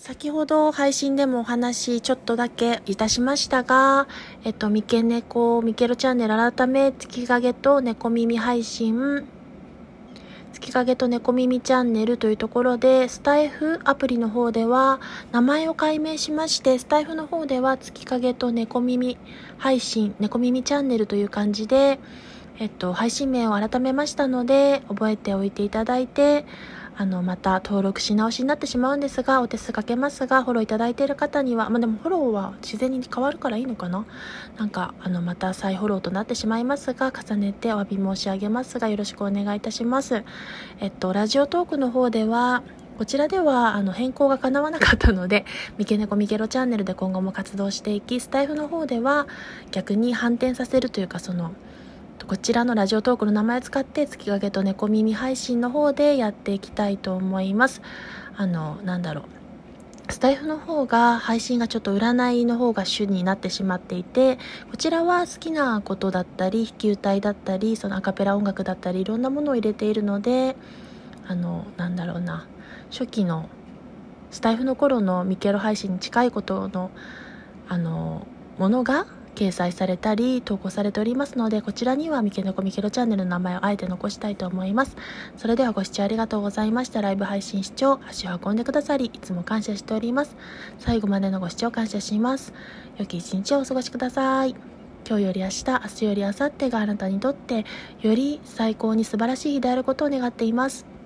先ほど配信でもお話ちょっとだけいたしましたが、えっと、みけねこ、みけろチャンネル改め、月影と猫耳配信、月影と猫耳チャンネルというところで、スタイフアプリの方では、名前を改名しまして、スタイフの方では月影と猫耳配信、猫耳チャンネルという感じで、えっと、配信名を改めましたので、覚えておいていただいて、あの、また登録し直しになってしまうんですが、お手数かけますが、フォローいただいている方には、まあ、でもフォローは自然に変わるからいいのかな？なんか、あの、また再フォローとなってしまいますが、重ねてお詫び申し上げますが、よろしくお願いいたします。えっと、ラジオトークの方では、こちらではあの変更が叶わなかったので、三毛猫三毛ロチャンネルで今後も活動していき、スタイフの方では逆に反転させるというか、その、こちらのラジオトークの名前を使って月影と猫耳配信の方でやっていきたいと思います。あの、なんだろう。スタイフの方が配信がちょっと占いの方が主になってしまっていて、こちらは好きなことだったり、弾き歌いだったり、そのアカペラ音楽だったり、いろんなものを入れているので、あの、なんだろうな、初期のスタイフの頃のミケロ配信に近いことの、あの、ものが掲載されたり投稿されておりますのでこちらにはみけのこみけろチャンネルの名前をあえて残したいと思います。それではご視聴ありがとうございました。ライブ配信視聴足を運んでくださりいつも感謝しております。最後までのご視聴感謝します。良き一日をお過ごしください。今日より明日明日より明後日があなたにとってより最高に素晴らしい日であることを願っています。